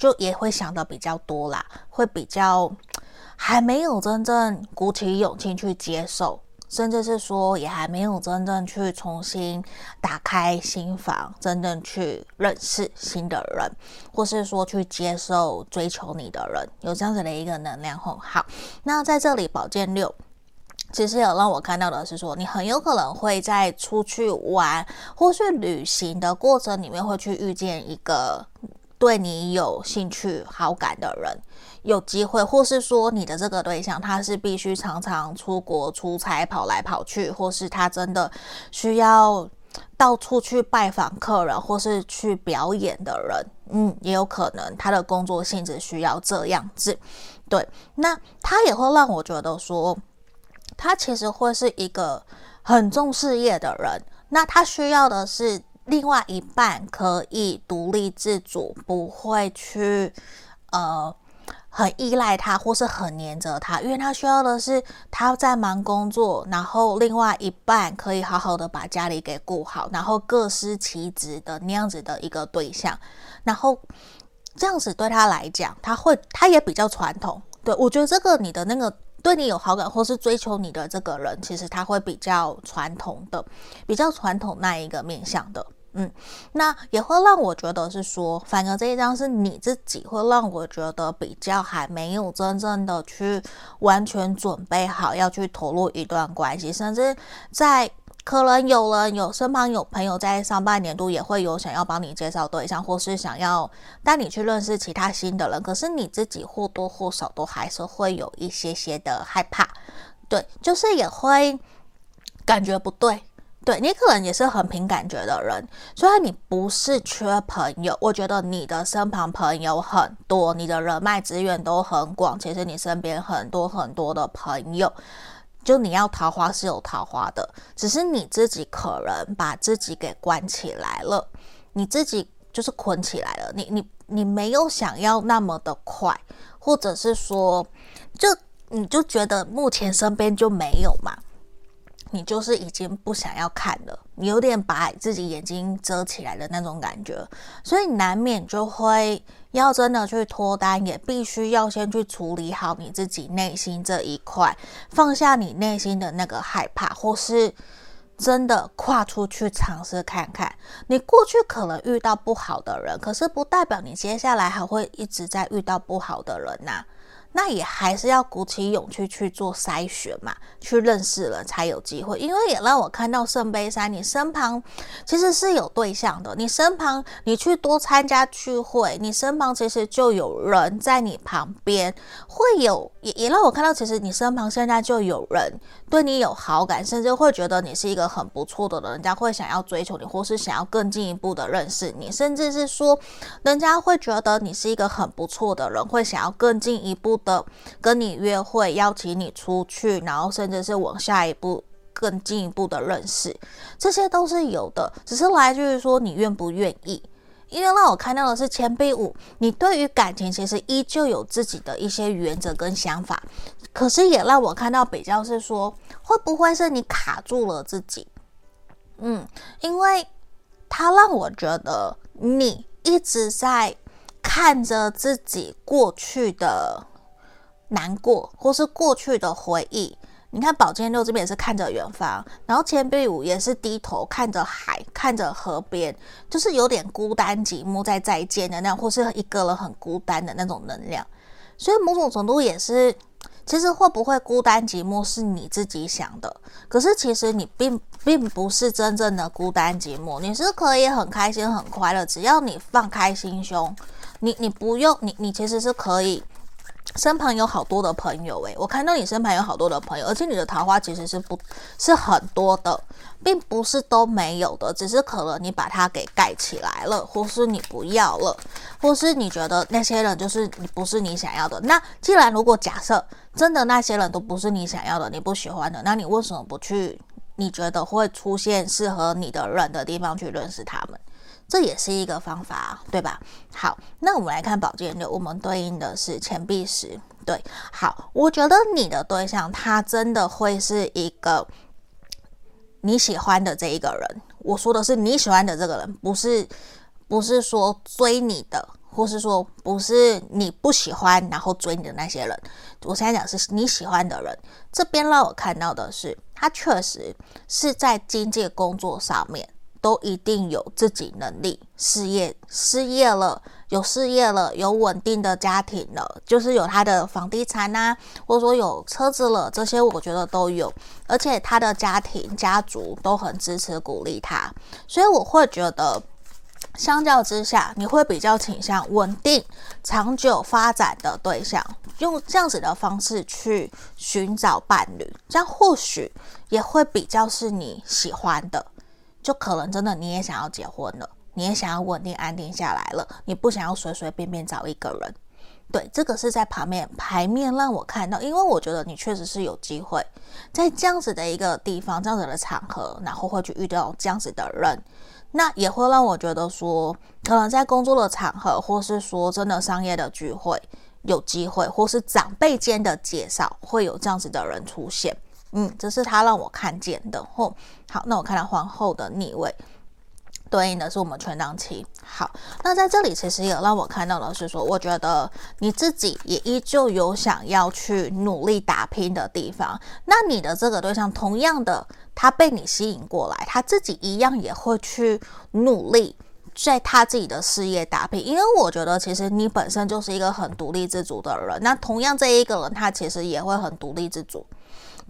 就也会想的比较多啦，会比较 还没有真正鼓起勇气去接受，甚至是说也还没有真正去重新打开心房，真正去认识新的人，或是说去接受追求你的人，有这样子的一个能量吼。好，那在这里宝剑六，其实有让我看到的是说，你很有可能会在出去玩或是旅行的过程里面，会去遇见一个。对你有兴趣、好感的人，有机会，或是说你的这个对象，他是必须常常出国出差、跑来跑去，或是他真的需要到处去拜访客人，或是去表演的人，嗯，也有可能他的工作性质需要这样子。对，那他也会让我觉得说，他其实会是一个很重事业的人，那他需要的是。另外一半可以独立自主，不会去呃很依赖他，或是很黏着他，因为他需要的是他在忙工作，然后另外一半可以好好的把家里给顾好，然后各司其职的那样子的一个对象，然后这样子对他来讲，他会他也比较传统。对，我觉得这个你的那个。对你有好感或是追求你的这个人，其实他会比较传统的，比较传统那一个面向的，嗯，那也会让我觉得是说，反而这一张是你自己会让我觉得比较还没有真正的去完全准备好要去投入一段关系，甚至在。可能有人有身旁有朋友在上半年度也会有想要帮你介绍对象，或是想要带你去认识其他新的人，可是你自己或多或少都还是会有一些些的害怕，对，就是也会感觉不对。对，你可能也是很凭感觉的人，虽然你不是缺朋友，我觉得你的身旁朋友很多，你的人脉资源都很广。其实你身边很多很多的朋友，就你要桃花是有桃花的，只是你自己可能把自己给关起来了，你自己就是捆起来了。你你你没有想要那么的快，或者是说，就你就觉得目前身边就没有嘛。你就是已经不想要看了，你有点把自己眼睛遮起来的那种感觉，所以难免就会要真的去脱单，也必须要先去处理好你自己内心这一块，放下你内心的那个害怕，或是真的跨出去尝试看看。你过去可能遇到不好的人，可是不代表你接下来还会一直在遇到不好的人呐。那也还是要鼓起勇气去做筛选嘛，去认识了才有机会。因为也让我看到圣杯三，你身旁其实是有对象的。你身旁，你去多参加聚会，你身旁其实就有人在你旁边，会有也也让我看到，其实你身旁现在就有人对你有好感，甚至会觉得你是一个很不错的人，人家会想要追求你，或是想要更进一步的认识你，甚至是说，人家会觉得你是一个很不错的人，会想要更进一步的跟你约会，邀请你出去，然后甚至是往下一步更进一步的认识，这些都是有的，只是来自于说你愿不愿意。因为让我看到的是钱币五，你对于感情其实依旧有自己的一些原则跟想法，可是也让我看到比较是说，会不会是你卡住了自己？嗯，因为他让我觉得你一直在看着自己过去的。难过，或是过去的回忆。你看宝剑六这边也是看着远方，然后钱币五也是低头看着海，看着河边，就是有点孤单寂寞在再见的那样，或是一个人很孤单的那种能量。所以某种程度也是，其实会不会孤单寂寞是你自己想的，可是其实你并并不是真正的孤单寂寞，你是可以很开心很快乐，只要你放开心胸，你你不用你你其实是可以。身旁有好多的朋友诶，我看到你身旁有好多的朋友，而且你的桃花其实是不是很多的，并不是都没有的，只是可能你把它给盖起来了，或是你不要了，或是你觉得那些人就是你不是你想要的。那既然如果假设真的那些人都不是你想要的，你不喜欢的，那你为什么不去你觉得会出现适合你的人的地方去认识他们？这也是一个方法，对吧？好，那我们来看宝剑六，我们对应的是钱币十。对，好，我觉得你的对象他真的会是一个你喜欢的这一个人。我说的是你喜欢的这个人，不是不是说追你的，或是说不是你不喜欢然后追你的那些人。我现在讲是你喜欢的人。这边让我看到的是，他确实是在经济工作上面。都一定有自己能力，事业失业了，有事业了，有稳定的家庭了，就是有他的房地产啊，或者说有车子了，这些我觉得都有，而且他的家庭家族都很支持鼓励他，所以我会觉得，相较之下，你会比较倾向稳定、长久发展的对象，用这样子的方式去寻找伴侣，这样或许也会比较是你喜欢的。就可能真的你也想要结婚了，你也想要稳定安定下来了，你不想要随随便便找一个人。对，这个是在旁边牌面让我看到，因为我觉得你确实是有机会在这样子的一个地方、这样子的场合，然后会去遇到这样子的人，那也会让我觉得说，可能在工作的场合，或是说真的商业的聚会有机会，或是长辈间的介绍会有这样子的人出现。嗯，这是他让我看见的。哦，好，那我看到皇后的逆位，对应的是我们权杖七。好，那在这里其实也让我看到的是说，我觉得你自己也依旧有想要去努力打拼的地方。那你的这个对象，同样的，他被你吸引过来，他自己一样也会去努力在他自己的事业打拼。因为我觉得，其实你本身就是一个很独立自主的人。那同样这一个人，他其实也会很独立自主。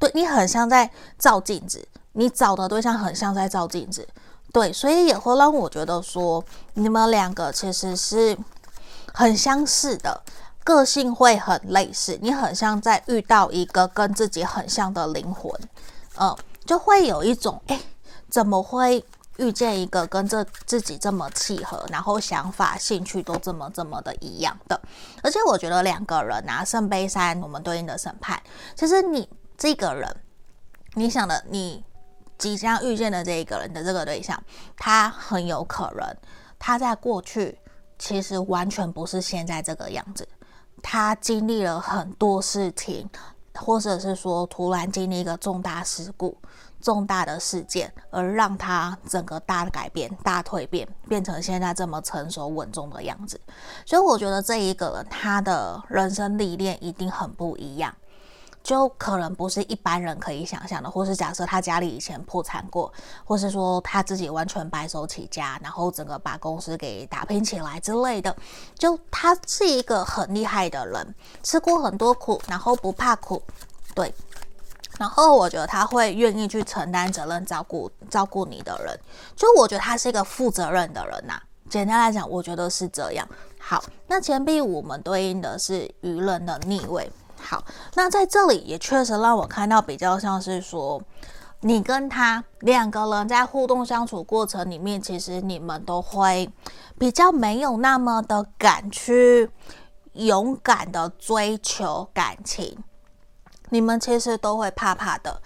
对，你很像在照镜子，你找的对象很像在照镜子，对，所以也会让我觉得说，你们两个其实是很相似的，个性会很类似，你很像在遇到一个跟自己很像的灵魂，嗯，就会有一种哎，怎么会遇见一个跟这自己这么契合，然后想法、兴趣都这么这么的一样的？而且我觉得两个人啊，圣杯三，我们对应的审判，其实你这个人，你想的你。即将遇见的这一个人的这个对象，他很有可能他在过去其实完全不是现在这个样子，他经历了很多事情，或者是说突然经历一个重大事故、重大的事件，而让他整个大改变、大蜕变，变成现在这么成熟稳重的样子。所以我觉得这一个人他的人生历练一定很不一样。就可能不是一般人可以想象的，或是假设他家里以前破产过，或是说他自己完全白手起家，然后整个把公司给打拼起来之类的。就他是一个很厉害的人，吃过很多苦，然后不怕苦，对。然后我觉得他会愿意去承担责任，照顾照顾你的人。就我觉得他是一个负责任的人呐、简单来讲，我觉得是这样。好，那钱币五我们对应的是愚人的逆位。好，那在这里也确实让我看到比较像是说，你跟他两个人在互动相处过程里面，其实你们都会比较没有那么的敢去勇敢的追求感情，你们其实都会怕怕的，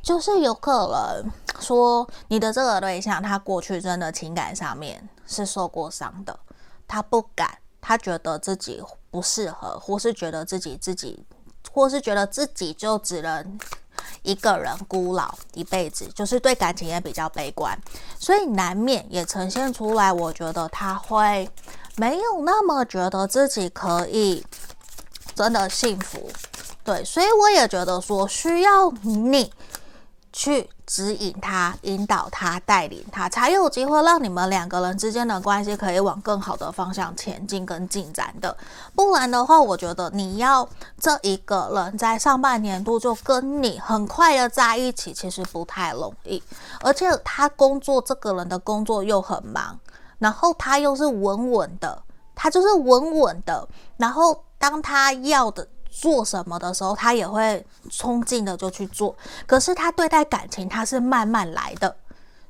就是有可能说你的这个对象他过去真的情感上面是受过伤的，他不敢，他觉得自己。不适合，或是觉得自己自己，或是觉得自己就只能一个人孤老一辈子，就是对感情也比较悲观，所以难免也呈现出来。我觉得他会没有那么觉得自己可以真的幸福，对，所以我也觉得说需要你去。指引他、引导他、带领他，才有机会让你们两个人之间的关系可以往更好的方向前进跟进展的。不然的话，我觉得你要这一个人在上半年度就跟你很快的在一起，其实不太容易。而且他工作，这个人的工作又很忙，然后他又是稳稳的，他就是稳稳的。然后当他要的。做什么的时候，他也会冲劲的就去做。可是他对待感情，他是慢慢来的，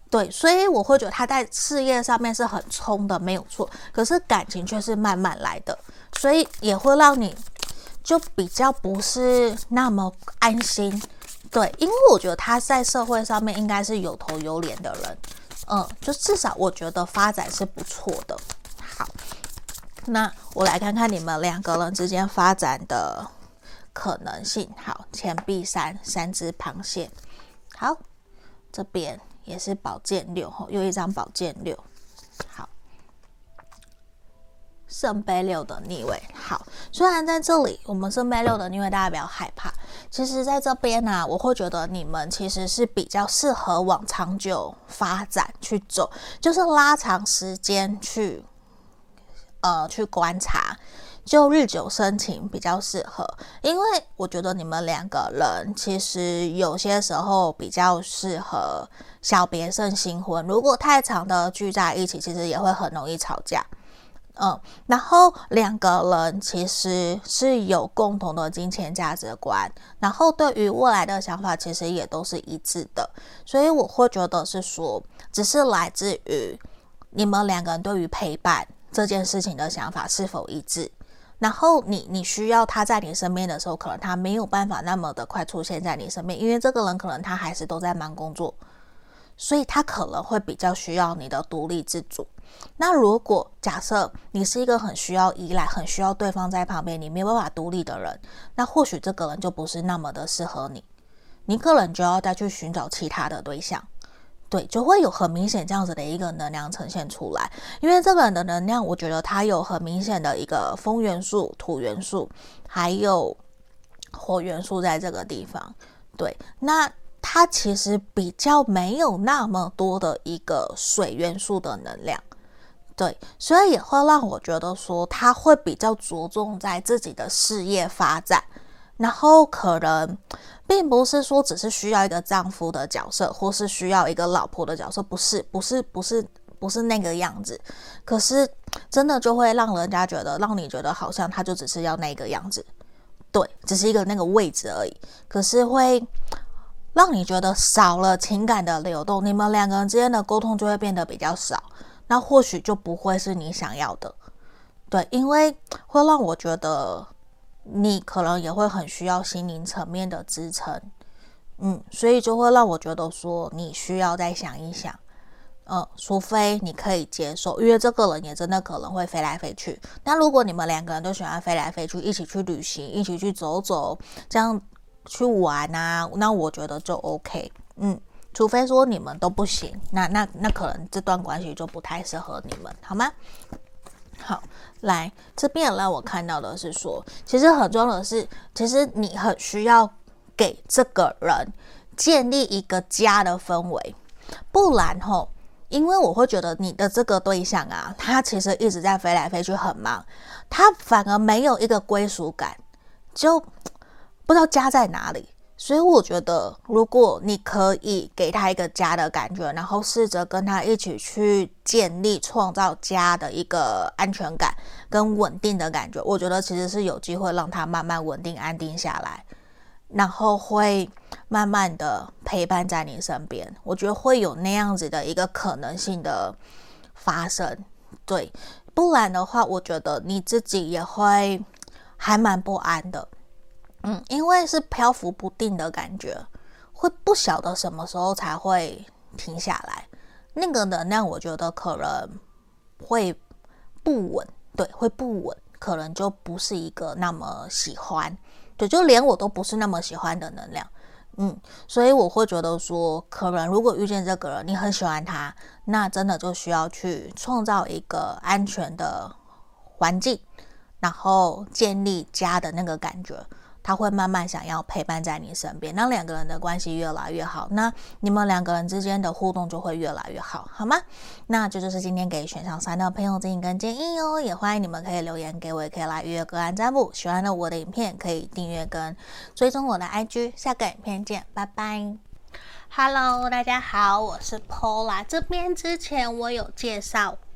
对，所以我会觉得他在事业上面是很冲的，没有错。可是感情却是慢慢来的，所以也会让你就比较不是那么安心，对，因为我觉得他在社会上面应该是有头有脸的人，嗯，就至少我觉得发展是不错的。好。那我来看看你们两个人之间发展的可能性。好，钱币三，三只螃蟹。好，这边也是宝剑六，吼，又一张宝剑六。好，圣杯六的逆位。好，虽然在这里我们圣杯六的逆位，大家不要害怕。其实在这边呢、啊，我会觉得你们其实是比较适合往长久发展去走，就是拉长时间去。呃，去观察，就日久生情比较适合，因为我觉得你们两个人其实有些时候比较适合小别胜新婚。如果太长的聚在一起，其实也会很容易吵架。嗯，然后两个人其实是有共同的金钱价值观，然后对于未来的想法其实也都是一致的，所以我会觉得是说，只是来自于你们两个人对于陪伴。这件事情的想法是否一致？然后你你需要他在你身边的时候，可能他没有办法那么的快出现在你身边，因为这个人可能他还是都在忙工作，所以他可能会比较需要你的独立自主。那如果假设你是一个很需要依赖、很需要对方在旁边，你没有办法独立的人，那或许这个人就不是那么的适合你，你可能就要再去寻找其他的对象。对，就会有很明显这样子的一个能量呈现出来，因为这个人的能量，我觉得他有很明显的一个风元素、土元素，还有火元素在这个地方。对，那他其实比较没有那么多的一个水元素的能量，对，所以也会让我觉得说他会比较着重在自己的事业发展。然后可能并不是说只是需要一个丈夫的角色，或是需要一个老婆的角色，不是，不是，不是，不是那个样子。可是真的就会让人家觉得，让你觉得好像他就只是要那个样子，对，只是一个那个位置而已。可是会让你觉得少了情感的流动，你们两个人之间的沟通就会变得比较少，那或许就不会是你想要的。对，因为会让我觉得你可能也会很需要心灵层面的支撑，嗯，所以就会让我觉得说你需要再想一想。嗯，除非你可以接受，因为这个人也真的可能会飞来飞去。那如果你们两个人都喜欢飞来飞去，一起去旅行，一起去走走，这样去玩啊，那我觉得就 OK。嗯，除非说你们都不行，那那那可能这段关系就不太适合你们，好吗？好，来这边让我看到的是说，其实很重要的是，其实你很需要给这个人建立一个家的氛围，不然吼。因为我会觉得你的这个对象啊，他其实一直在飞来飞去，很忙，他反而没有一个归属感，就不知道家在哪里。所以我觉得，如果你可以给他一个家的感觉，然后试着跟他一起去建立、创造家的一个安全感跟稳定的感觉，我觉得其实是有机会让他慢慢稳定、安定下来。然后会慢慢的陪伴在你身边，我觉得会有那样子的一个可能性的发生，对，不然的话，我觉得你自己也会还蛮不安的，嗯，因为是漂浮不定的感觉，会不晓得什么时候才会停下来，那个能量我觉得可能会不稳，对，会不稳，可能就不是一个那么喜欢。对，就连我都不是那么喜欢的能量，嗯，所以我会觉得说，可能如果遇见这个人，你很喜欢他，那真的就需要去创造一个安全的环境，然后建立家的那个感觉。他会慢慢想要陪伴在你身边，让两个人的关系越来越好，那你们两个人之间的互动就会越来越好，好吗？那这就是今天给选项三的朋友建议跟建议哦，也欢迎你们可以留言给我，也可以来预约个案占卜。喜欢的我的影片可以订阅跟追踪我的 IG，下个影片见，拜拜。Hello，大家好，我是 Paula。这边之前我有介绍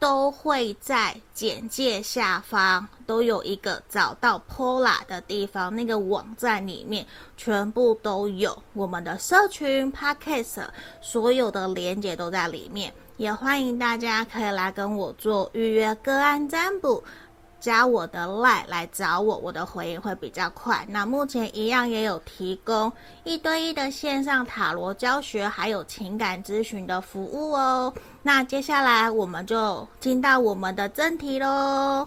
都会在简介下方都有一个找到 Pola 的地方，那个网站里面全部都有我们的社群 Podcast，所有的连接都在里面，也欢迎大家可以来跟我做预约个案占卜。加我的 LINE 来找我，我的回应会比较快。那目前一样也有提供一对一的线上塔罗教学，还有情感咨询的服务哦。那接下来我们就进到我们的正题喽。